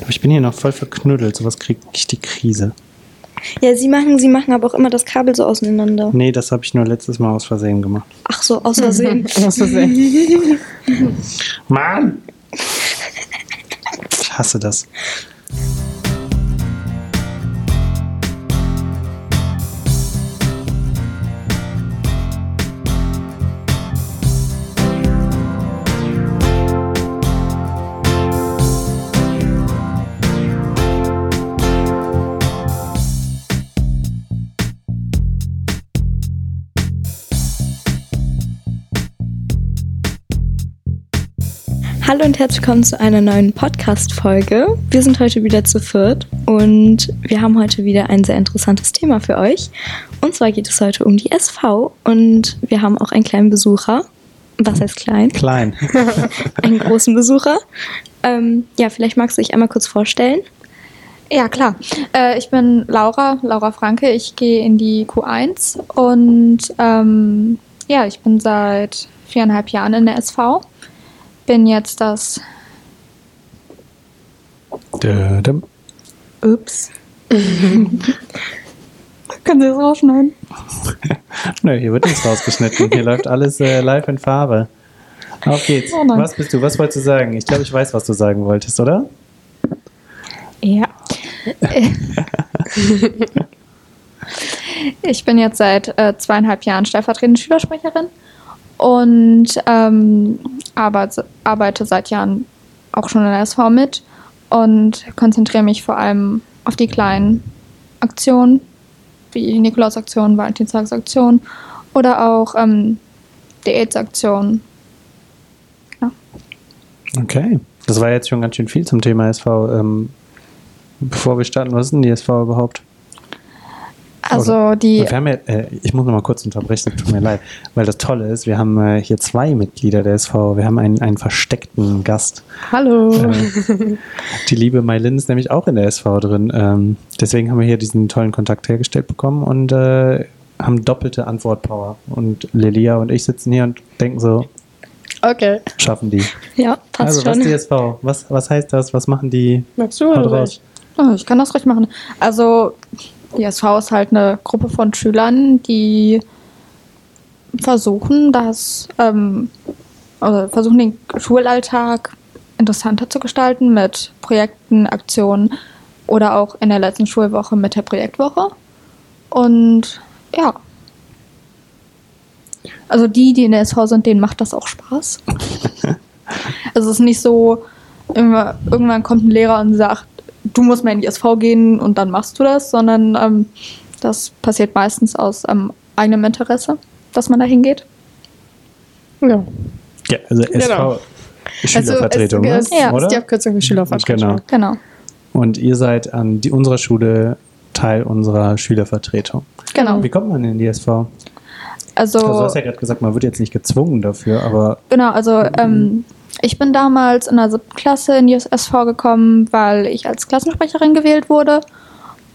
Aber ich bin hier noch voll verknüttelt, sowas kriege ich die Krise. Ja, sie machen, sie machen aber auch immer das Kabel so auseinander. Nee, das habe ich nur letztes Mal aus Versehen gemacht. Ach so, aus Versehen. Aus Versehen. Mann! Ich hasse das. Hallo und herzlich willkommen zu einer neuen Podcast-Folge. Wir sind heute wieder zu viert und wir haben heute wieder ein sehr interessantes Thema für euch. Und zwar geht es heute um die SV und wir haben auch einen kleinen Besucher. Was heißt klein? Klein. Einen großen Besucher. Ähm, ja, vielleicht magst du dich einmal kurz vorstellen. Ja, klar. Äh, ich bin Laura, Laura Franke. Ich gehe in die Q1 und ähm, ja, ich bin seit viereinhalb Jahren in der SV. Bin jetzt das. Dödem. Ups. Können Sie das rausschneiden? Nö, hier wird nichts rausgeschnitten. Hier läuft alles äh, live in Farbe. Auf geht's. Oh was bist du? Was wolltest du sagen? Ich glaube, ich weiß, was du sagen wolltest, oder? Ja. ich bin jetzt seit äh, zweieinhalb Jahren stellvertretende Schülersprecherin und ähm, arbeite, arbeite seit Jahren auch schon in der SV mit und konzentriere mich vor allem auf die kleinen Aktionen, wie Nikolaus-Aktion, Valentinstagsaktion oder auch ähm, die AIDS-Aktion. Okay. Das war jetzt schon ganz schön viel zum Thema SV. Ähm, bevor wir starten, was ist denn die SV überhaupt? Also die, Wir haben ja, äh, ich muss noch mal kurz unterbrechen, tut mir leid, weil das Tolle ist, wir haben äh, hier zwei Mitglieder der SV. Wir haben einen, einen versteckten Gast. Hallo. Äh, die liebe Mailin ist nämlich auch in der SV drin. Ähm, deswegen haben wir hier diesen tollen Kontakt hergestellt bekommen und äh, haben doppelte Antwortpower. Und Lilia und ich sitzen hier und denken so, Okay. schaffen die. Ja, passt also, was schon. ist die SV? Was, was heißt das? Was machen die? Magst du oder raus. ich? Oh, ich kann das recht machen. Also, die SV ist halt eine Gruppe von Schülern, die versuchen, das, ähm, also versuchen den Schulalltag interessanter zu gestalten mit Projekten, Aktionen oder auch in der letzten Schulwoche mit der Projektwoche. Und ja. Also die, die in der SV sind, denen macht das auch Spaß. also es ist nicht so, irgendwann, irgendwann kommt ein Lehrer und sagt, du musst mal in die SV gehen und dann machst du das, sondern ähm, das passiert meistens aus ähm, eigenem Interesse, dass man da hingeht. Ja. Ja, also SV, Genau. Schülervertretung, also, ne? ja, oder? ist die Abkürzung für Schülervertretung. Genau. Genau. Und ihr seid an die, unserer Schule Teil unserer Schülervertretung. Genau. Wie kommt man in die SV? Also, Also du hast ja gerade gesagt, man wird jetzt nicht gezwungen dafür, aber genau, also ähm, ich bin damals in der siebten Klasse in die SV gekommen, weil ich als Klassensprecherin gewählt wurde.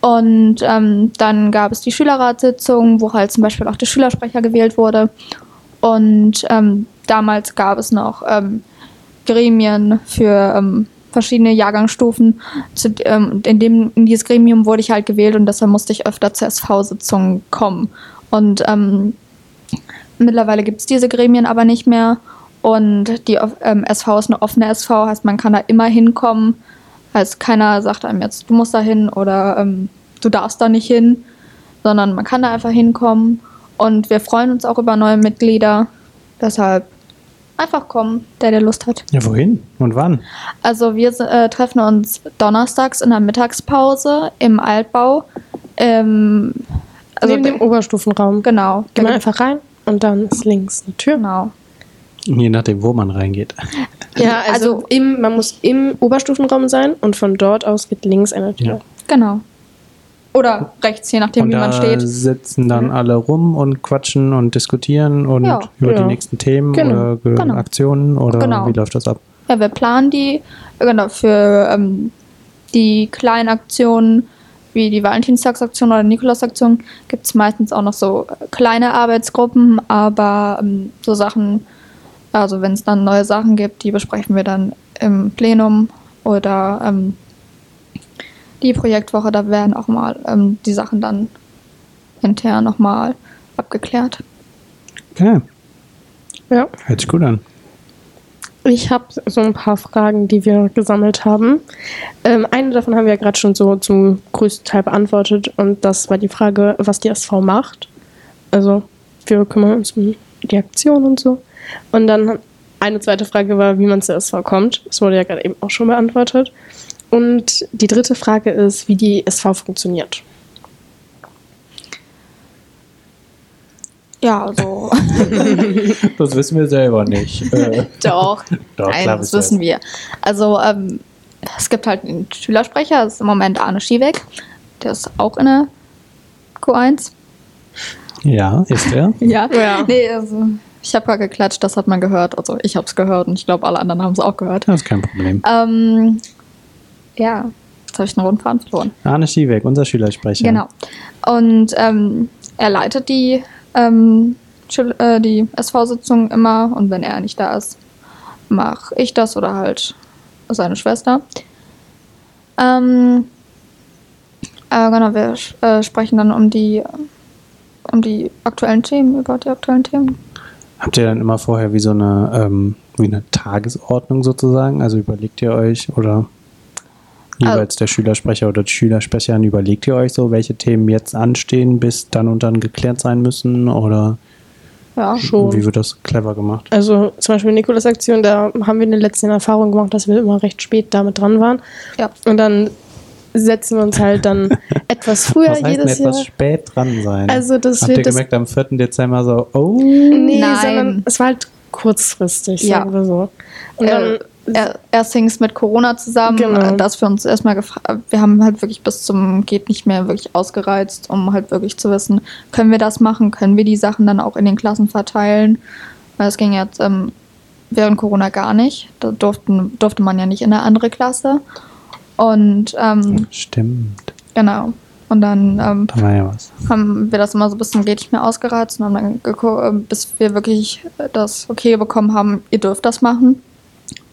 Und ähm, dann gab es die Schülerratssitzung, wo halt zum Beispiel auch der Schülersprecher gewählt wurde. Und ähm, damals gab es noch ähm, Gremien für ähm, verschiedene Jahrgangsstufen. Zu, ähm, in, dem, in dieses Gremium wurde ich halt gewählt und deshalb musste ich öfter zur SV-Sitzung kommen. Und ähm, mittlerweile gibt es diese Gremien aber nicht mehr. Und die ähm, SV ist eine offene SV, heißt man kann da immer hinkommen. Also keiner sagt einem jetzt, du musst da hin oder ähm, du darfst da nicht hin, sondern man kann da einfach hinkommen. Und wir freuen uns auch über neue Mitglieder. Deshalb einfach kommen, der der Lust hat. ja, wohin und wann? Also wir äh, treffen uns donnerstags in der Mittagspause im Altbau. Ähm, also Neben dem Oberstufenraum. genau. Geh da mal gibt- einfach rein und dann ist links eine Tür. Genau. Je nachdem, wo man reingeht. Ja, also, Also- im, man muss im Oberstufenraum sein und von dort aus geht links eine Tür. Ja. Genau. Oder rechts, je nachdem, und wie da man steht. sitzen dann Mhm. alle rum und quatschen und diskutieren und Ja. über die Ja. nächsten Themen Genau. oder Ge- Genau. Aktionen oder Genau. wie läuft das ab? Ja, wir planen die. Genau, für ähm, die kleinen Aktionen wie die Valentinstagsaktion oder Nikolausaktion gibt es meistens auch noch so kleine Arbeitsgruppen, aber ähm, so Sachen, also wenn es dann neue Sachen gibt, die besprechen wir dann im Plenum oder ähm, die Projektwoche, da werden auch mal ähm, die Sachen dann intern nochmal abgeklärt. Okay, Ja. hört sich gut an. Ich habe so ein paar Fragen, die wir gesammelt haben. Ähm, eine davon haben wir ja gerade schon so zum größten Teil beantwortet und das war die Frage, was die SV macht. Also wir kümmern uns um die Aktion und so. Und dann eine zweite Frage war, wie man zur SV kommt. Das wurde ja gerade eben auch schon beantwortet. Und die dritte Frage ist, wie die SV funktioniert. Ja, also Das wissen wir selber nicht. Doch. Doch, Nein, klar das wissen wissen wir. Also ähm, es gibt halt einen Schülersprecher, das ist im Moment Arne Schiebeck. Der ist auch in der Q1. Ja, ist er. Ja. Ja. Nee, also ich habe gerade geklatscht, das hat man gehört. Also ich habe es gehört und ich glaube, alle anderen haben es auch gehört. Das ist kein Problem. Ähm, ja, jetzt habe ich einen Rundfahren verloren. Arne Schiebeck, unser Schülersprecher. Genau. Und ähm, er leitet die, ähm, äh, die SV-Sitzung immer und wenn er nicht da ist, mache ich das oder halt seine Schwester. Ähm, äh, genau, wir äh, sprechen dann um die, um die aktuellen Themen, über die aktuellen Themen. Habt ihr dann immer vorher wie so eine, ähm, wie eine Tagesordnung sozusagen? Also überlegt ihr euch oder jeweils der Schülersprecher oder die Schülersprecherin, überlegt ihr euch so, welche Themen jetzt anstehen, bis dann und dann geklärt sein müssen? Oder Ja, Schon. wie wird das clever gemacht? Also zum Beispiel Nikolas Aktion, da haben wir in den letzten Jahren Erfahrung gemacht, dass wir immer recht spät damit dran waren. ja. Und dann setzen wir uns halt dann etwas früher Was heißt denn jedes etwas Jahr. spät dran sein? Also das Habt wird ihr das gemerkt am 4. Dezember so, oh, Nee, Nein. sondern es war halt kurzfristig, Ja. sagen wir so. Und dann, äh, er, erst hing es mit Corona zusammen, Genau. dass wir uns erstmal gefragt, wir haben halt wirklich bis zum geht nicht mehr wirklich ausgereizt, um halt wirklich zu wissen, können wir das machen, können wir die Sachen dann auch in den Klassen verteilen. Weil es ging jetzt ähm, während Corona gar nicht. Da durften, durfte man ja nicht in eine andere Klasse. Und ähm, stimmt, genau. Und dann ähm, ja haben wir das immer so ein bisschen geht nicht mehr ausgereizt und haben dann äh, bis wir wirklich das Okay bekommen haben, ihr dürft das machen.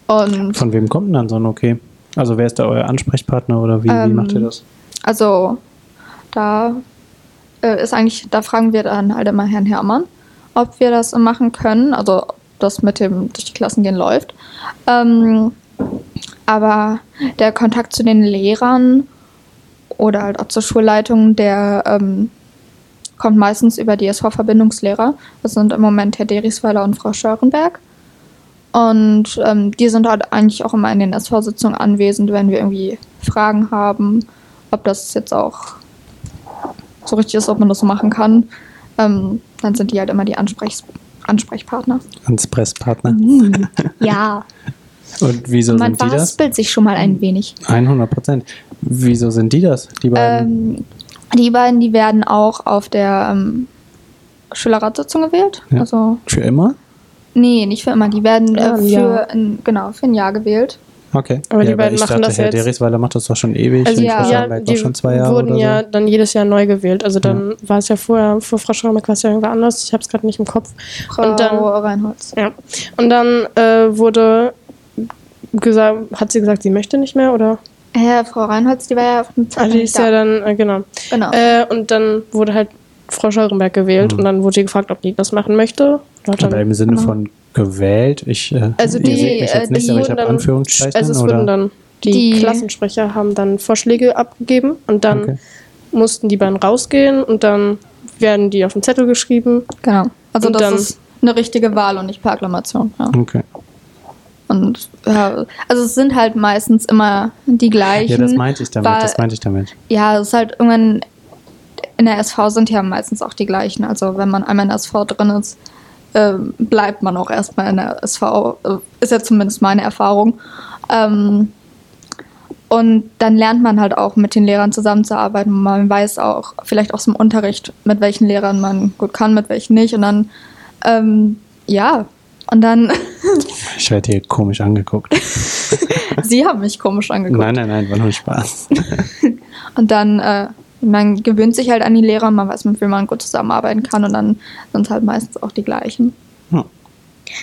Und Von wem kommt denn dann so ein Okay? Also wer ist da euer Ansprechpartner oder wie, wie Ähm, macht ihr das? also da äh, ist eigentlich, da fragen wir dann halt immer Herrn Herrmann, ob wir das machen können, also ob das mit dem durch die Klassen gehen läuft. Ähm, aber der Kontakt zu den Lehrern oder halt auch zur Schulleitung, der ähm, kommt meistens über die SV-Verbindungslehrer. Das sind im Moment Herr Derisweiler und Frau Schörenberg. Und ähm, die sind halt eigentlich auch immer in den SV-Sitzungen anwesend, wenn wir irgendwie Fragen haben, ob das jetzt auch so richtig ist, ob man das so machen kann. Ähm, dann sind die halt immer die Ansprechs Ansprechpartner. Ansprechpartner. Ja, Und wieso man sind die das? verhaspelt sich schon mal ein wenig. 100 Prozent. Wieso sind die das, die beiden? Ähm, die beiden, die werden auch auf der ähm, Schülerratssitzung gewählt. Ja. Also, Für immer? nee, nicht für immer. Die werden Ja, äh, ein für, Jahr. ein, genau, für ein Jahr gewählt. Okay. Aber die ja, beiden ich machen dachte, das Herr jetzt- Derisweiler macht das doch schon ewig. also ja, ja, die schon zwei Jahre wurden oder ja so. dann jedes Jahr neu gewählt. Also dann war es ja vorher, vor Frau Schramek war es ja irgendwer anders. Ich habe es gerade nicht im Kopf. Frau Und dann- Reinholz. Ja. Und dann äh, wurde gesagt, hat sie gesagt, sie möchte nicht mehr oder? Ja, Frau Reinholz, die war ja auf dem Zeit Also die nicht ist ja da. dann, äh, genau. Genau. Äh, und dann wurde halt Frau Scheurenberg gewählt Mhm. und dann wurde sie gefragt, ob die das machen möchte. Und Aber im Sinne Genau. von gewählt. Ich, äh, Also ihr die, seht mich äh, nicht, die aber ich habe Anführungszeichen. also es oder? wurden dann die, Die- Klassensprecher haben dann Vorschläge abgegeben und dann Okay. mussten die beiden rausgehen und dann werden die auf den Zettel geschrieben. Genau. Also Und das dann- ist eine richtige Wahl und nicht per Akklamation. Ja. okay. Und ja, also es sind halt meistens immer die gleichen. Ja, das meinte ich damit. weil- das meinte ich damit. Ja, es ist halt irgendwann in der SV sind ja meistens auch die gleichen. Also wenn man einmal in der SV drin ist, ähm, bleibt man auch erstmal in der SV. Äh, Ist ja zumindest meine Erfahrung. Ähm, und dann lernt man halt auch mit den Lehrern zusammenzuarbeiten. Man weiß auch vielleicht aus dem Unterricht, mit welchen Lehrern man gut kann, mit welchen nicht. Und dann, ähm, ja, und dann, Ich werde hier komisch angeguckt. sie haben mich komisch angeguckt. nein, nein, nein, war nur Spaß. Und dann, äh, man gewöhnt sich halt an die Lehrer, man weiß, mit wem man gut zusammenarbeiten kann und dann sind es halt meistens auch die gleichen. Hm.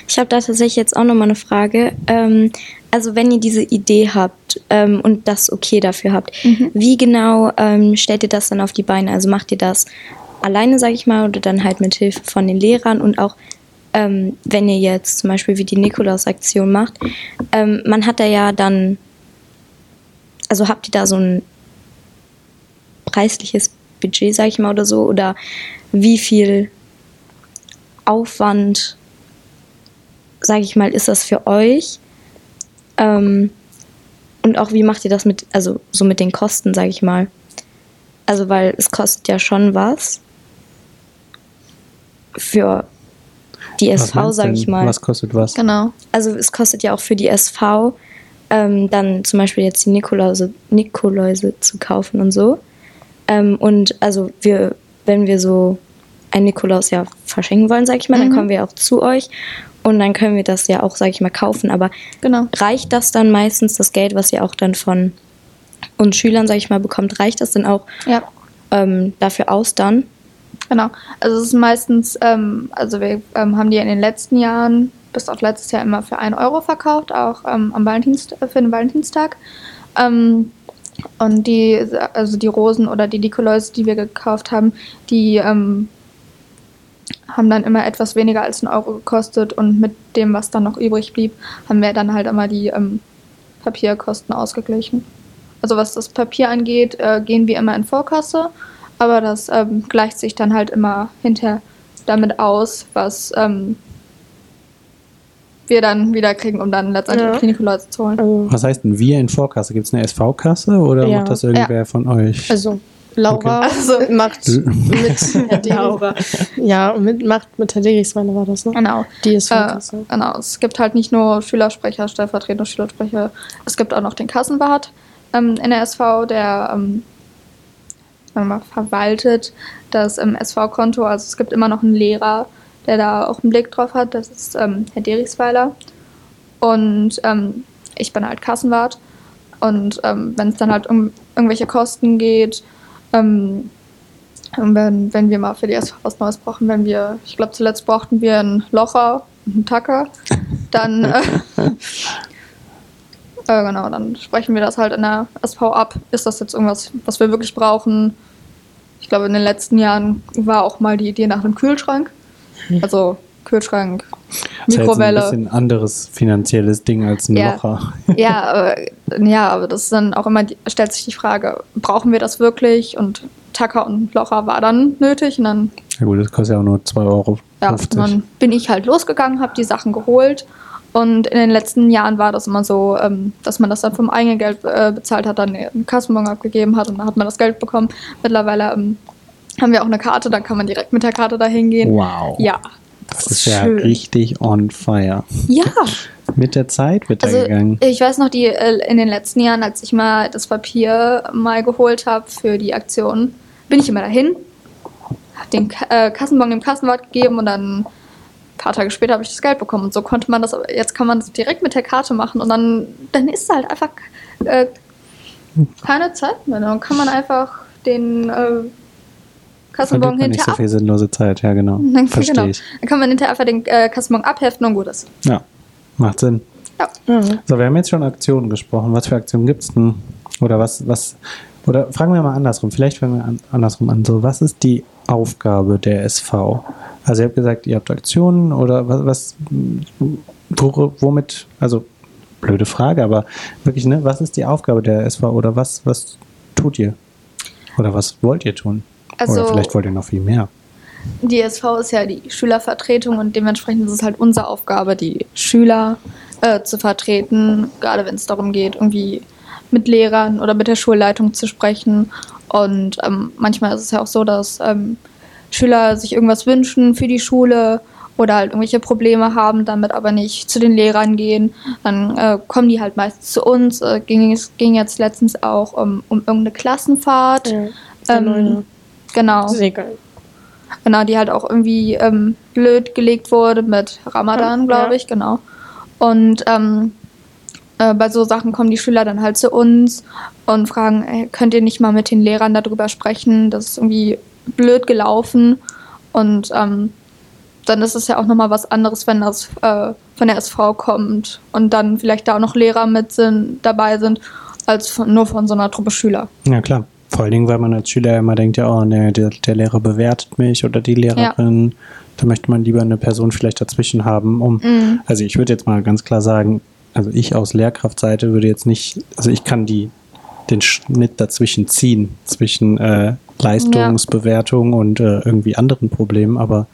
Ich habe da tatsächlich jetzt auch nochmal eine Frage. Ähm, also wenn ihr diese Idee habt ähm, und das okay dafür habt, Mhm. wie genau ähm, stellt ihr das dann auf die Beine? Also macht ihr das alleine, sage ich mal, oder dann halt mit Hilfe von den Lehrern und auch ähm, wenn ihr jetzt zum Beispiel wie die Nikolaus-Aktion macht, ähm, man hat da ja dann, also habt ihr da so ein preisliches Budget, sage ich mal, oder so, oder wie viel Aufwand, sage ich mal, ist das für euch? Ähm, und auch wie macht ihr das mit, also so mit den Kosten, sage ich mal? Also, weil es kostet ja schon was für die Was SV, sage ich mal. Was kostet was? Genau. Also es kostet ja auch für die SV ähm, dann zum Beispiel jetzt die Nikoläuse, Nikoläuse zu kaufen und so. Ähm, und also wir, wenn wir so ein Nikolaus ja verschenken wollen, sag ich mal, dann Mhm. kommen wir auch zu euch und dann können wir das ja auch, sag ich mal, kaufen. Aber Genau. reicht das dann meistens, das Geld, was ihr auch dann von uns Schülern, sag ich mal, bekommt, reicht das dann auch Ja. ähm, dafür aus dann? Genau. Also es ist meistens, ähm, also wir ähm, haben die in den letzten Jahren bis auf letztes Jahr immer für 1 Euro verkauft, auch ähm, am Valentinst für den Valentinstag. Ähm, und die, also die Rosen oder die Nikoläuse, die wir gekauft haben, die ähm, haben dann immer etwas weniger als einen Euro gekostet und mit dem, was dann noch übrig blieb, haben wir dann halt immer die ähm, Papierkosten ausgeglichen. Also was das Papier angeht, äh, gehen wir immer in Vorkasse, aber das ähm, gleicht sich dann halt immer hinterher damit aus, was ähm, wir dann wieder kriegen, um dann letztendlich Ja. die Nikoläuse zu holen. Also, Was heißt denn wir in Vorkasse? Gibt es eine SV-Kasse oder Ja. macht das irgendwer von euch? also Laura Also- macht mit Herr Laura. Ja, mit, macht mit Herr Derichsweine war das, ne? Genau. Die ist Äh, Vorkasse. genau. Es gibt halt nicht nur Schülersprecher, stellvertretende Schülersprecher, es gibt auch noch den Kassenwart ähm, in der SV, der ähm, sagen wir mal, verwaltet das ähm, SV-Konto. Also es gibt immer noch einen Lehrer, der da auch einen Blick drauf hat. Das ist ähm, Herr Derichsweiler. Und ähm, ich bin halt Kassenwart. Und ähm, wenn es dann halt um irgendwelche Kosten geht, ähm, wenn, wenn wir mal für die SV was Neues brauchen, wenn wir, ich glaube zuletzt brauchten wir einen Locher und einen Tacker, dann, äh, äh, genau, dann sprechen wir das halt in der SV ab. Ist das jetzt irgendwas, was wir wirklich brauchen? Ich glaube, in den letzten Jahren war auch mal die Idee nach einem Kühlschrank. Also Kühlschrank, Das ist Mikrowelle. ein bisschen anderes finanzielles Ding als ein Ja. Locher. Ja, aber, ja, aber das ist dann auch immer, die, stellt sich die Frage, brauchen wir das wirklich? Und Tacker und Locher war dann nötig und dann, Ja gut, das kostet ja auch nur 2,50 Euro. ja, und dann bin ich halt losgegangen, habe die Sachen geholt und in den letzten Jahren war das immer so, ähm, dass man das dann vom eigenen Geld äh, bezahlt hat, dann einen Kassenbon abgegeben hat und dann hat man das Geld bekommen. Mittlerweile ähm, haben wir auch eine Karte, dann kann man direkt mit der Karte dahin gehen. Wow. Ja. Das ist ja schön. richtig on fire. Ja. Mit der Zeit wird Also er gegangen. ich weiß noch, die äh, in den letzten Jahren, als ich mal das Papier mal geholt habe für die Aktion, bin ich immer dahin, habe den äh, Kassenbon dem Kassenwart gegeben und dann ein paar Tage später habe ich das Geld bekommen. Und so konnte man das, aber jetzt kann man das direkt mit der Karte machen und dann, dann ist halt einfach äh, keine Zeit mehr. Dann kann man einfach den äh, Kassenbon man nicht hinterher so viel sinnlose Zeit, ja genau. Dann, Verstehe genau. ich. Dann kann man hinterher einfach den äh, Kassenbon abheften und gut ist. Ja, macht Sinn. Ja. So, wir haben jetzt schon Aktionen gesprochen. Was für Aktionen gibt es denn? Oder was, was, oder fragen wir mal andersrum. Vielleicht fangen wir an, andersrum an. So, was ist die Aufgabe der SV? Also, ihr habt gesagt, ihr habt Aktionen oder was, was wo, womit, also, blöde Frage, aber wirklich, ne, was ist die Aufgabe der SV oder was, was tut ihr? Oder was wollt ihr tun? Also- oder vielleicht wollt ihr noch viel mehr. Die SV ist ja die Schülervertretung und dementsprechend ist es halt unsere Aufgabe, die Schüler äh, zu vertreten, gerade wenn es darum geht, irgendwie mit Lehrern oder mit der Schulleitung zu sprechen. Und ähm, manchmal ist es ja auch so, dass ähm, Schüler sich irgendwas wünschen für die Schule oder halt irgendwelche Probleme haben, damit aber nicht zu den Lehrern gehen. Dann äh, kommen die halt meistens zu uns. Äh, ging, es ging jetzt letztens auch um, um irgendeine Klassenfahrt. Ja. Ähm, Neune. Genau. Ist egal. Genau, die halt auch irgendwie ähm, blöd gelegt wurde mit Ramadan, Ja. glaube ich, genau. Und ähm, äh, bei so Sachen kommen die Schüler dann halt zu uns und fragen, ey, könnt ihr nicht mal mit den Lehrern darüber sprechen? Das ist irgendwie blöd gelaufen. Und ähm, dann ist es ja auch nochmal was anderes, wenn das äh, von der SV kommt und dann vielleicht da auch noch Lehrer mit sind, dabei sind, als von, nur von so einer Truppe Schüler. Ja, klar. Vor allen Dingen, weil man als Schüler immer denkt, ja, oh, nee, der, der Lehrer bewertet mich oder die Lehrerin. Da möchte man lieber eine Person vielleicht dazwischen haben, um, Mhm. also ich würde jetzt mal ganz klar sagen, also ich aus Lehrkraftseite würde jetzt nicht, also ich kann die, den Schnitt dazwischen ziehen, zwischen äh, Leistungsbewertung und äh, irgendwie anderen Problemen, aber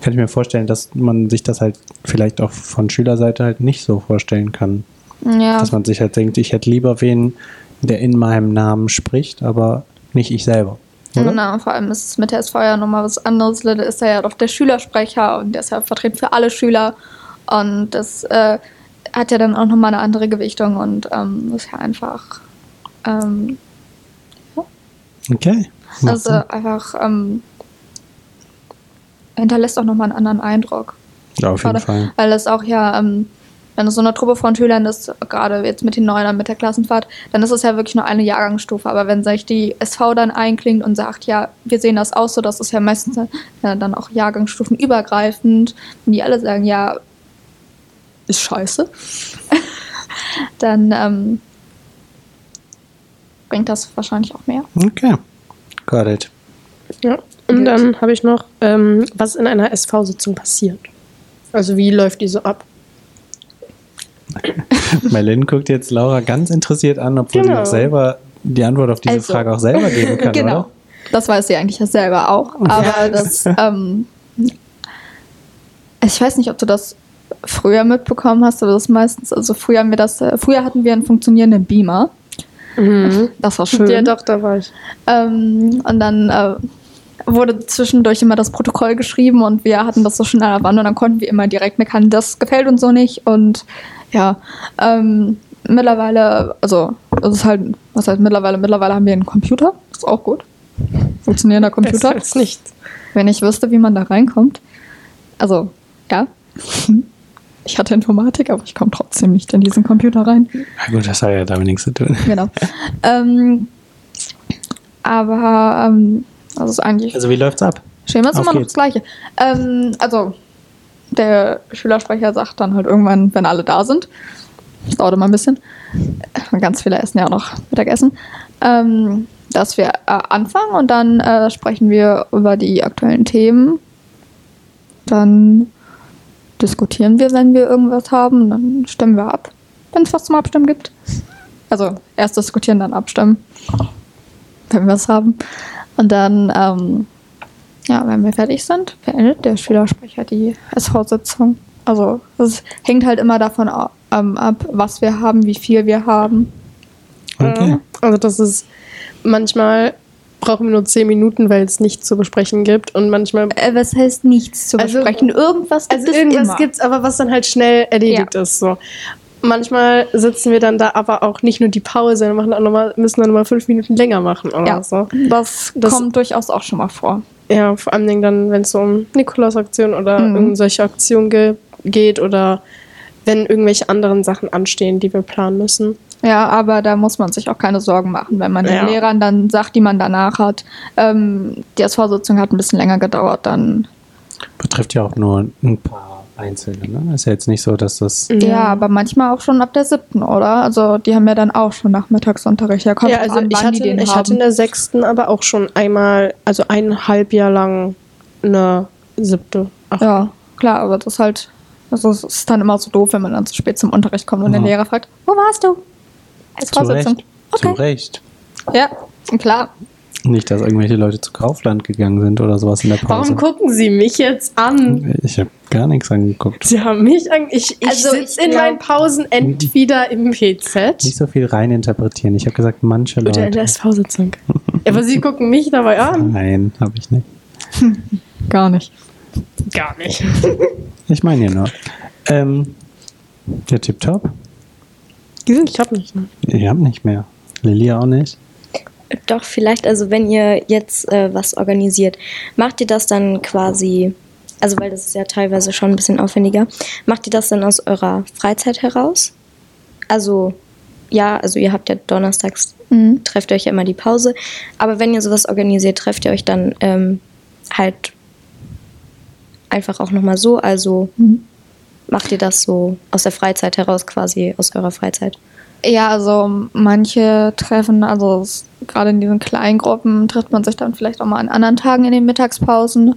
kann ich mir vorstellen, dass man sich das halt vielleicht auch von Schülerseite halt nicht so vorstellen kann. Ja. Dass man sich halt denkt, ich hätte lieber wen, der in meinem Namen spricht, aber nicht ich selber. Oder? Na, vor allem ist es mit der SV ja nochmal was anderes. Da ist er ja doch der Schülersprecher und der ist ja vertreten für alle Schüler. Und das äh, hat ja dann auch nochmal eine andere Gewichtung und ähm, ist ja einfach. Ähm, Okay. Macht also einfach. Ähm, hinterlässt auch nochmal einen anderen Eindruck. ja, auf jeden Gerade, Fall. Weil es auch ja, ähm, wenn es so eine Truppe von Schülern ist, gerade jetzt mit den Neunern, mit der Klassenfahrt, dann ist es ja wirklich nur eine Jahrgangsstufe. Aber wenn sich die SV dann einklingt und sagt, ja, wir sehen das auch so, das ist ja meistens äh, dann auch jahrgangsstufenübergreifend, und die alle sagen, ja, ist scheiße, dann ähm, bringt das wahrscheinlich auch mehr. Okay. Got it. Ja. Und dann habe ich noch, ähm, was in einer SV-Sitzung passiert. Also wie läuft die so ab? Marlene guckt jetzt Laura ganz interessiert an, obwohl sie Genau. auch selber die Antwort auf diese Also. Frage auch selber geben kann, genau. oder? Das weiß sie eigentlich ja selber auch. Aber das, ähm, ich weiß nicht, ob du das früher mitbekommen hast oder das meistens, also früher haben wir das, äh, früher hatten wir einen funktionierenden Beamer. Das war schön. Ja, doch, da war ich. Ähm, und dann äh, wurde zwischendurch immer das Protokoll geschrieben und wir hatten das so schnell an der Wand und dann konnten wir immer direkt meckern, das gefällt uns so nicht. Und ja, ähm, mittlerweile, also es ist halt, was heißt mittlerweile? Mittlerweile haben wir einen Computer, ist auch gut. Funktionierender Computer. Besser als nicht. Wenn ich wüsste, wie man da reinkommt. Also, ja. Ich hatte Informatik, aber ich komme trotzdem nicht in diesen Computer rein. Na gut, das hat ja damit nichts zu tun. Genau. ähm, aber ähm, das ist eigentlich. Also wie läuft's ab? Schema ist auf immer noch das Gleiche. Ähm, also, der Schülersprecher sagt dann halt irgendwann, wenn alle da sind. Das dauert immer ein bisschen. Äh, Ganz viele essen ja auch noch Mittagessen. Ähm, dass wir äh, anfangen und dann äh, sprechen wir über die aktuellen Themen. Dann diskutieren wir, wenn wir irgendwas haben. Dann stimmen wir ab, wenn es was zum Abstimmen gibt. Also erst diskutieren, dann abstimmen, wenn wir es haben. Und dann, ähm, ja, wenn wir fertig sind, beendet der Schülersprecher die SV-Sitzung. Also es hängt halt immer davon ähm, ab, was wir haben, wie viel wir haben. Okay. Ja. Also das ist manchmal brauchen wir nur zehn Minuten, weil es nichts zu besprechen gibt und manchmal Äh, was heißt nichts zu Also- besprechen? Irgendwas gibt also es irgendwas immer. gibt's, aber was dann halt schnell erledigt ist so. Manchmal sitzen wir dann da aber auch nicht nur die Pause, sondern machen auch noch mal, müssen dann noch mal fünf Minuten länger machen oder Ja, so. das, Das- kommt durchaus auch schon mal vor. Ja, vor allem Dingen dann, wenn es so um Nikolaus-Aktionen oder Mhm. irgend solche Aktionen ge geht oder wenn irgendwelche anderen Sachen anstehen, die wir planen müssen. Ja, aber da muss man sich auch keine Sorgen machen, wenn man Ja. den Lehrern dann sagt, die man danach hat, ähm, die SV-Sitzung hat ein bisschen länger gedauert, dann Betrifft ja auch nur ein paar Einzelne, ne? Ist ja jetzt nicht so, dass das. Ja, aber manchmal auch schon ab der siebten, oder? Also die haben ja dann auch schon Nachmittagsunterricht. Ja, kommt Ja, also an, ich hatte, die den ich haben. hatte in der sechsten aber auch schon einmal, also eineinhalb Jahr lang eine siebte. Ach, ja, klar, aber das ist halt, also es ist dann immer so doof, wenn man dann zu spät zum Unterricht kommt und der Ja. Lehrer fragt, wo warst du? Als Zu Vorsitzung. Recht. Zu Recht. Ja, klar. Nicht, dass irgendwelche Leute zu Kaufland gegangen sind oder sowas in der Pause. Warum gucken Sie mich jetzt an? Ich habe gar nichts angeguckt. Sie haben mich an. Ich, ich Also, sitze in meinen Pausen entweder im PZ Nicht so viel reininterpretieren. Ich habe gesagt, manche oder in der Leute. SV-Sitzung. aber Sie gucken mich dabei an. Nein, habe ich nicht. Gar nicht. Gar nicht. Ich meine ja nur. Ähm, der Tipptopp? Ich hab nicht. Ne? Ich habe nicht mehr. Lilia auch nicht. Doch, vielleicht, also wenn ihr jetzt äh, was organisiert, macht ihr das dann quasi, also weil das ist ja teilweise schon ein bisschen aufwendiger, macht ihr das dann aus eurer Freizeit heraus? Also, ja, also ihr habt ja donnerstags, Mhm. trefft ihr euch ja immer die Pause, aber wenn ihr sowas organisiert, trefft ihr euch dann ähm, halt einfach auch nochmal so? Also Mhm. Macht ihr das so aus der Freizeit heraus quasi, aus eurer Freizeit? Ja, also manche treffen, also gerade in diesen kleinen Gruppen trifft man sich dann vielleicht auch mal an anderen Tagen in den Mittagspausen.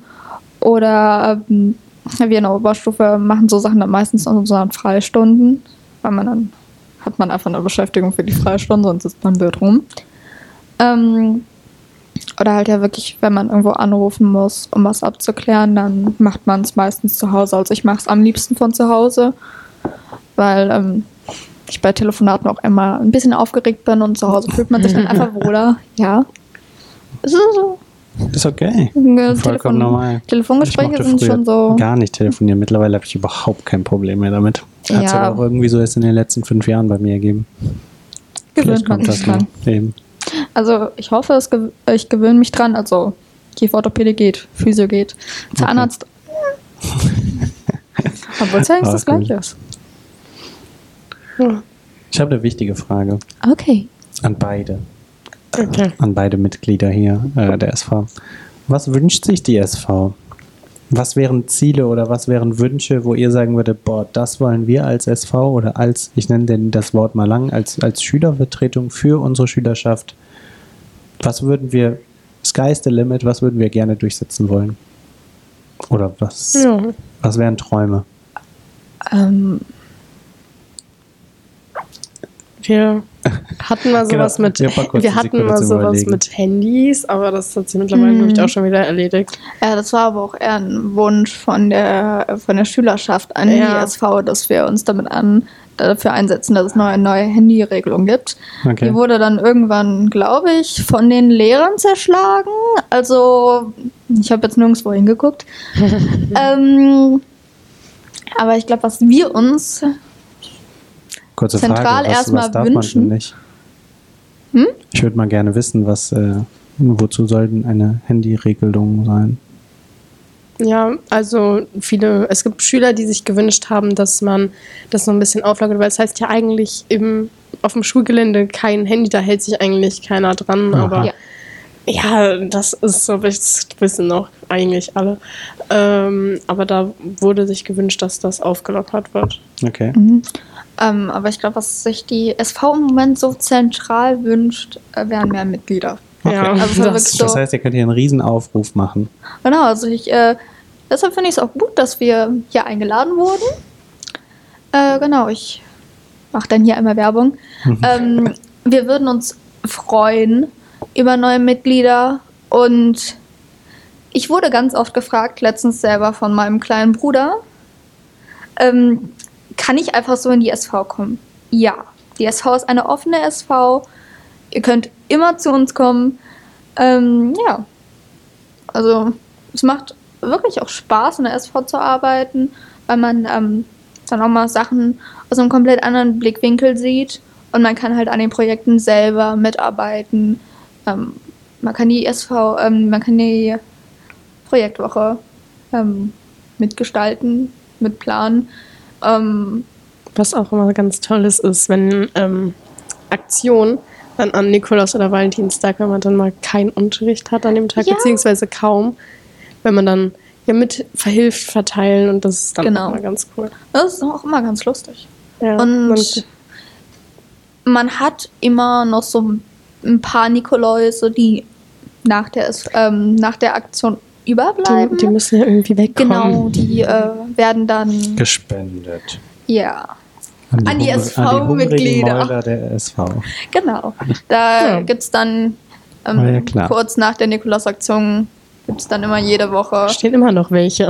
Oder ähm, wir in der Oberstufe machen so Sachen dann meistens in unseren Freistunden, weil man dann hat man einfach eine Beschäftigung für die Freistunden, sonst sitzt man blöd rum. Ähm, oder halt ja wirklich, wenn man irgendwo anrufen muss, um was abzuklären, dann macht man es meistens zu Hause. Also ich mache es am liebsten von zu Hause, weil ähm, ich bei Telefonaten auch immer ein bisschen aufgeregt bin und zu Hause fühlt man sich dann einfach wohler. Ja. Es ist so. Ist okay. Äh, Vollkommen normal. Ich Telefongespräche sind schon so. Gar nicht telefonieren. Mittlerweile habe ich überhaupt kein Problem mehr damit. Hat es Ja. aber auch irgendwie so erst in den letzten fünf Jahren bei mir gegeben. Gewöhnt man kommt sich das dran. Eben. Also ich hoffe, es gew ich gewöhne mich dran. Also Kieferorthopäde geht, Physio geht, Zahnarzt. Obwohl es eigentlich Ah, das gut. Gleiche ist. Ja. Ich habe eine wichtige Frage Okay. an beide. Okay. An beide Mitglieder hier äh, der SV. Was wünscht sich die SV? Was wären Ziele oder was wären Wünsche, wo ihr sagen würdet, boah, das wollen wir als SV oder als, ich nenne denn das Wort mal lang, als, als Schülervertretung für unsere Schülerschaft. Was würden wir, Sky's the limit, was würden wir gerne durchsetzen wollen? Oder was, Ja. was wären Träume? Ähm, Wir hatten mal sowas Genau. mit, Ja, wir hatten mal sowas Überlegen. mit Handys, aber das hat sich mittlerweile, Mhm. glaube ich, auch schon wieder erledigt. ja, das war aber auch eher ein Wunsch von der, von der Schülerschaft an Ja. die SV, dass wir uns damit an, dafür einsetzen, dass es neue, neue Handyregelung gibt. Okay. Die wurde dann irgendwann, glaube ich, von den Lehrern zerschlagen. Also, ich habe jetzt nirgendwo hingeguckt. ähm, aber ich glaube, was wir uns. Kurze zentral Frage, was, erstmal was darf wünschen. nicht? Hm? Ich würde mal gerne wissen, was, äh, wozu soll denn eine Handyregelung sein? Ja, also viele, es gibt Schüler, die sich gewünscht haben, dass man das so ein bisschen auflockert, weil es heißt ja eigentlich im, auf dem Schulgelände kein Handy, da hält sich eigentlich keiner dran, Aha. aber Ja. ja. das ist so, das wissen noch eigentlich alle. Ähm, aber da wurde sich gewünscht, dass das aufgelockert wird. Okay. Ähm, aber ich glaube, was sich die SV im Moment so zentral wünscht, äh, wären mehr Mitglieder. Ja, Also das, so. Das heißt, ihr könnt hier einen riesen Aufruf machen. Genau, also ich, äh, deshalb finde ich es auch gut, dass wir hier eingeladen wurden. Äh, genau, ich mache dann hier einmal Werbung. ähm, wir würden uns freuen über neue Mitglieder und ich wurde ganz oft gefragt, letztens selber von meinem kleinen Bruder, ähm, kann ich einfach so in die SV kommen? Ja, die SV ist eine offene SV. Ihr könnt immer zu uns kommen. Ähm, ja, also es macht wirklich auch Spaß, in der SV zu arbeiten, weil man ähm, dann auch mal Sachen aus einem komplett anderen Blickwinkel sieht und man kann halt an den Projekten selber mitarbeiten. Ähm, man kann die SV, ähm, man kann die Projektwoche ähm, mitgestalten, mitplanen. Ähm, Was auch immer ganz tolles ist, wenn ähm, Aktion dann an Nikolaus oder Valentinstag, wenn man dann mal keinen Unterricht hat an dem Tag, Ja. beziehungsweise kaum, wenn man dann ja mit verhilft verteilen und das ist dann Genau. auch mal ganz cool. das ist auch immer ganz lustig. Ja, Und man- man hat immer noch so ein paar Nikoläuse, die nach der, ähm, nach der Aktion überbleiben. die, die müssen ja irgendwie wegkommen. genau, die äh, werden dann, Gespendet. ja, An die SV-Mitglieder. Die Mäuler der SV. genau. Da Ja. gibt es dann ähm, ja, kurz nach der Nikolaus-Aktion gibt es dann immer jede Woche. Stehen immer noch welche.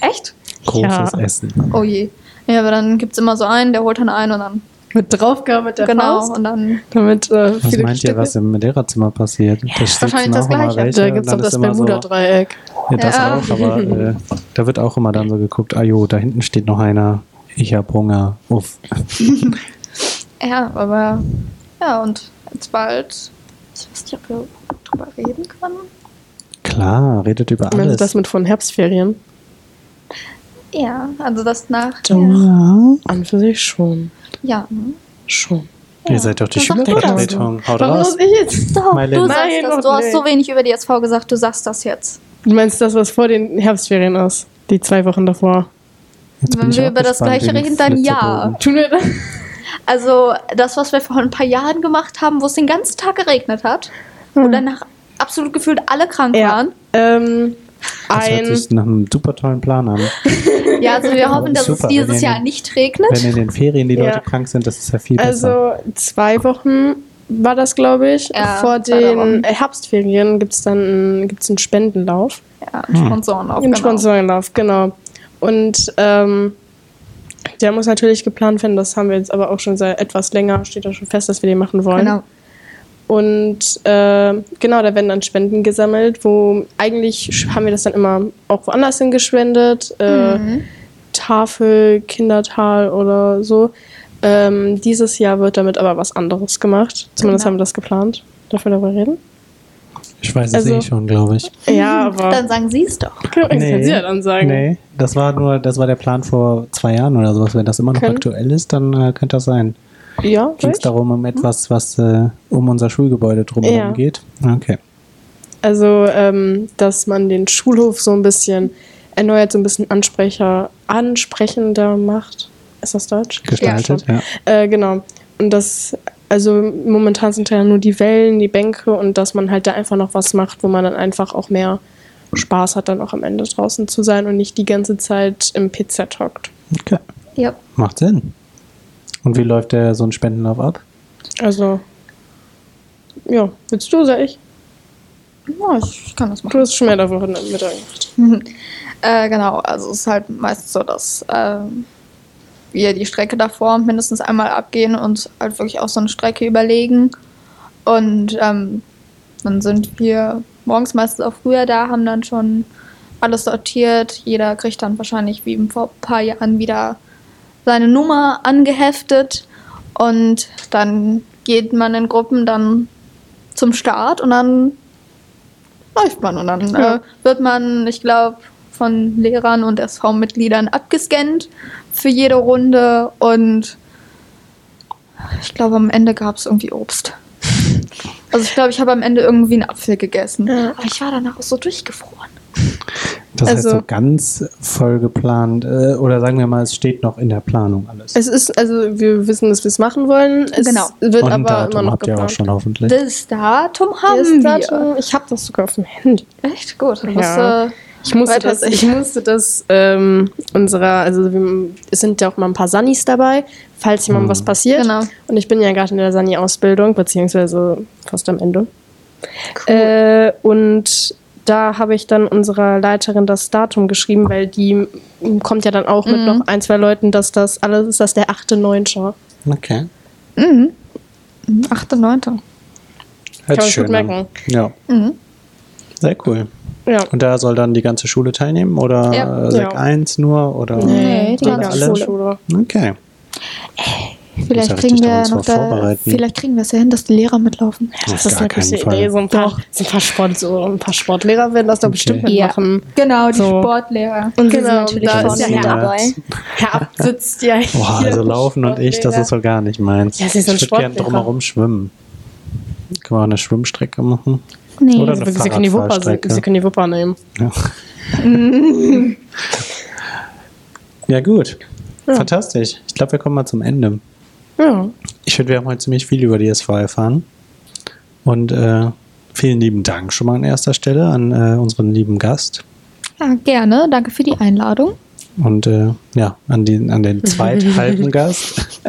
Echt? Großes Ja. Essen. Oh je. Ja, aber dann gibt es immer so einen, der holt dann einen und dann. Mit Draufgabe mit der genau, Faust. und dann. Damit äh, Was viele meint ihr, Stücke- was im Lehrerzimmer passiert? Da sitzen wahrscheinlich das Gleiche. welche Da gibt es auch das immer so- Bermuda-Dreieck. Ja, das Ja. auch, aber äh, da wird auch immer dann so geguckt, ah jo, da hinten steht noch einer, ich hab Hunger, uff. Ja, aber. Ja, und jetzt bald. Ich weiß nicht, ob wir drüber reden können. Klar, redet über Meinst du alles. das mit von Herbstferien? Ja, also das nach. ja. An für sich schon. Ja. Schon. Ihr seid doch die. Schülervertretung. Haut Warum raus. ich jetzt? Doch, Meine- du sagst Nein, das. Du hast so wenig über die SV gesagt, du sagst das jetzt. Du meinst das, was vor den Herbstferien ist? Die zwei Wochen davor. Jetzt Wenn wir über das Gleiche den reden, dann ja. Tun wir das? Also das, was wir vor ein paar Jahren gemacht haben, wo es den ganzen Tag geregnet hat Hm. und danach absolut gefühlt alle krank Ja. waren. Ähm, Das hört ein. sich nach einem super tollen Plan an. Ja, also wir hoffen, dass Super, es dieses Jahr den- nicht regnet. Wenn in den Ferien die Ja. Leute krank sind, das ist ja viel besser. Also zwei Wochen war das, glaube ich. Ja, Vor den Wochen. Herbstferien gibt es dann gibt's einen Spendenlauf. Ja, ein Sponsorenlauf. Einen genau. Sponsorenlauf, genau. Und ähm, der muss natürlich geplant werden. Das haben wir jetzt aber auch schon seit etwas länger, steht da schon fest, dass wir den machen wollen. Genau. Und äh, genau, da werden dann Spenden gesammelt, wo eigentlich haben wir das dann immer auch woanders hin gespendet. Äh, Mhm. Tafel, Kindertal oder so. Ähm, dieses Jahr wird damit aber was anderes gemacht. Zumindest Genau. haben wir das geplant. Dürfen wir darüber reden? Ich weiß es also- eh schon, glaube ich. Ja, aber. Dann sagen Sie es doch. das können Sie ja dann sagen. Nee, das war nur, das war der Plan vor zwei Jahren oder sowas. Wenn das immer noch Können- aktuell ist, dann äh, könnte das sein. Ja, Ging es darum, um etwas, was äh, um unser Schulgebäude drumherum Ja. geht? Okay. Also, ähm, dass man den Schulhof so ein bisschen erneuert, so ein bisschen Ansprecher, ansprechender macht. Ist das Deutsch? Gestaltet, ja. Äh, genau. Und das, also momentan sind ja nur die Wellen, die Bänke und dass man halt da einfach noch was macht, wo man dann einfach auch mehr Spaß hat, dann auch am Ende draußen zu sein und nicht die ganze Zeit im PZ hockt. Okay. Ja. Macht Sinn. Und wie läuft der so ein Spendenlauf ab? Also, ja, willst du, sag ich? Ja, ich kann das machen. Du hast schon mehr davon Mittag gemacht. Äh, genau, also es ist halt meistens so, dass ähm, wir die Strecke davor mindestens einmal abgehen und halt wirklich auch so eine Strecke überlegen. Und ähm, dann sind wir morgens meistens auch früher da, haben dann schon alles sortiert. Jeder kriegt dann wahrscheinlich wie vor ein paar Jahren wieder seine Nummer angeheftet. Und dann geht man in Gruppen dann zum Start und dann läuft man. Und dann Ja. äh, wird man, ich glaube, von Lehrern und SV-Mitgliedern abgescannt für jede Runde. Und ich glaube, am Ende gab es irgendwie Obst. Also ich glaube, ich habe am Ende irgendwie einen Apfel gegessen. Ja. Aber ich war danach auch so durchgefroren. Das heißt Also- so ganz voll geplant, äh, oder sagen wir mal, es steht noch in der Planung alles. Es ist, also wir wissen, dass wir es machen wollen. Es Genau. wird Und aber Datum immer noch habt ihr auch geplant. schon hoffentlich. Das Datum haben Das wir. Datum, ich habe das sogar auf dem Handy. Echt gut. Ja. äh, Ich musste das, ich musste das ähm, unserer, also wir, es sind ja auch mal ein paar Sannis dabei, falls jemandem was passiert. Genau. Und ich bin ja gerade in der Sani-Ausbildung, beziehungsweise fast am Ende. Äh, und da habe ich dann unserer Leiterin das Datum geschrieben, weil die kommt ja dann auch mit noch ein, zwei Leuten, dass das alles ist, das der 8.9. Okay. Mhm. 8.9. Hört man sich gut schön an. merken. Ja. Mhm. Sehr cool. Ja. Und da soll dann die ganze Schule teilnehmen oder Ja. Sek Ja. 1 nur oder Nee, die ganze alle? Schule. Okay. Vielleicht ja kriegen wir noch da, vielleicht kriegen wir es ja hin, dass die Lehrer mitlaufen. Das Auf ist gar eine gute. Idee. So ein paar, Doch. so ein paar, Sport, so ein paar Sportlehrer werden das doch bestimmt mitmachen. Genau, die So. Sportlehrer. Und Genau, sind natürlich da ist ja Herr dabei. Herr Abt sitzt ja Boah, hier. also laufen und ich, das ist so gar nicht meins. Ja, Sie sind ich würde gerne drumherum schwimmen. Können wir auch eine Schwimmstrecke machen? Nee. Oder eine Sie können die Wupper, Fahrradfahrstrecke. Sie können die Wupper nehmen. Ja. ja, gut. Fantastisch. Ich glaube, wir kommen mal zum Ende. Ja. Ich finde, wir haben heute ziemlich viel über die SV erfahren. Und äh, vielen lieben Dank schon mal an erster Stelle an äh, unseren lieben Gast. Ja, gerne. Danke für die Einladung. Und äh, ja, an den, an den zweithalben Gast.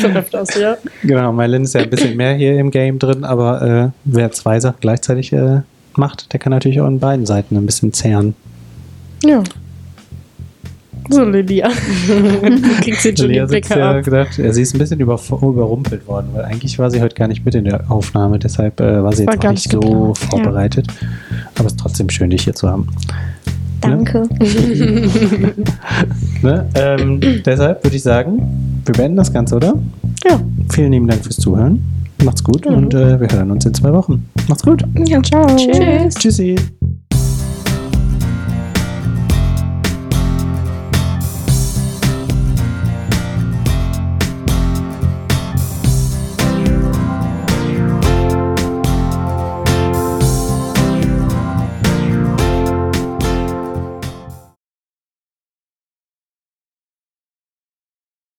Schon öfters, ja. Genau, Merlin ist ja ein bisschen mehr hier im Game drin, aber äh, wer zwei Sachen gleichzeitig äh, macht, der kann natürlich auch an beiden Seiten ein bisschen zehren. Ja. So, Lydia. du kriegst jetzt schon die Lea sitzt ja ab. gedacht, ja, sie ist ein bisschen über, überrumpelt worden, weil eigentlich war sie heute gar nicht mit in der Aufnahme, deshalb äh, war sie War jetzt gar auch nicht nicht so vorbereitet. Aber es ist trotzdem schön, dich hier zu haben. Danke. Ne? Ähm, deshalb würde ich sagen, wir beenden das Ganze, oder? Ja. Vielen lieben Dank fürs Zuhören. Macht's gut und äh, wir hören uns in zwei Wochen. Macht's gut. Ja, ciao. Tschüss. Tschüssi.